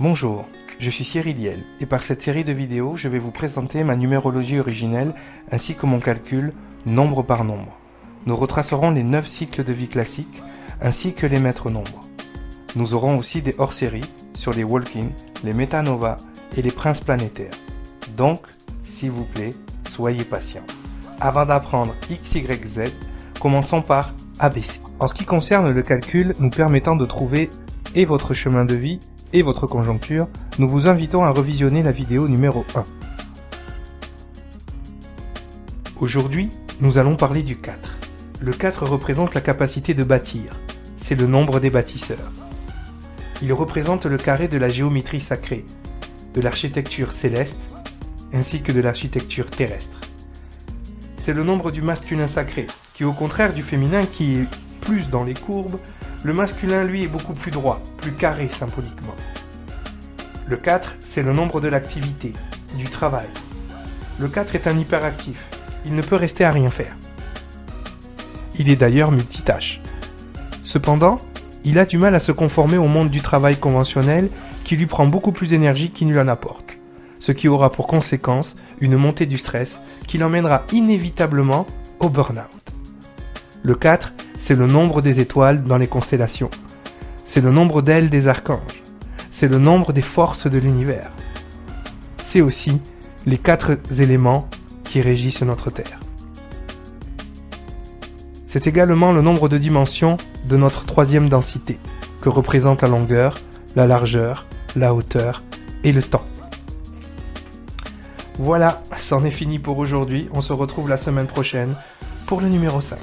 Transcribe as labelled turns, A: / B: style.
A: Bonjour, je suis Cyril Liel et par cette série de vidéos, je vais vous présenter ma numérologie originelle ainsi que mon calcul nombre par nombre. Nous retracerons les 9 cycles de vie classiques ainsi que les maîtres nombres. Nous aurons aussi des hors-séries sur les walking, les métanovas et les princes planétaires. Donc, s'il vous plaît, soyez patient. Avant d'apprendre X, Y, Z, commençons par ABC. En ce qui concerne le calcul nous permettant de trouver et votre chemin de vie et votre conjoncture, nous vous invitons à revisionner la vidéo numéro 1. Aujourd'hui, nous allons parler du 4. Le 4 représente la capacité de bâtir. C'est le nombre des bâtisseurs. Il représente le carré de la géométrie sacrée, de l'architecture céleste, ainsi que de l'architecture terrestre. C'est le nombre du masculin sacré, qui au contraire du féminin qui est plus dans les courbes, le masculin, lui, est beaucoup plus droit, plus carré symboliquement. Le 4, c'est le nombre de l'activité, du travail. Le 4 est un hyperactif. Il ne peut rester à rien faire. Il est d'ailleurs multitâche. Cependant, il a du mal à se conformer au monde du travail conventionnel qui lui prend beaucoup plus d'énergie qu'il ne lui en apporte. Ce qui aura pour conséquence une montée du stress qui l'emmènera inévitablement au burn-out. Le 4 c'est le nombre des étoiles dans les constellations. C'est le nombre d'ailes des archanges. C'est le nombre des forces de l'univers. C'est aussi les quatre éléments qui régissent notre Terre. C'est également le nombre de dimensions de notre troisième densité, que représentent la longueur, la largeur, la hauteur et le temps. Voilà, c'en est fini pour aujourd'hui. On se retrouve la semaine prochaine pour le numéro 5.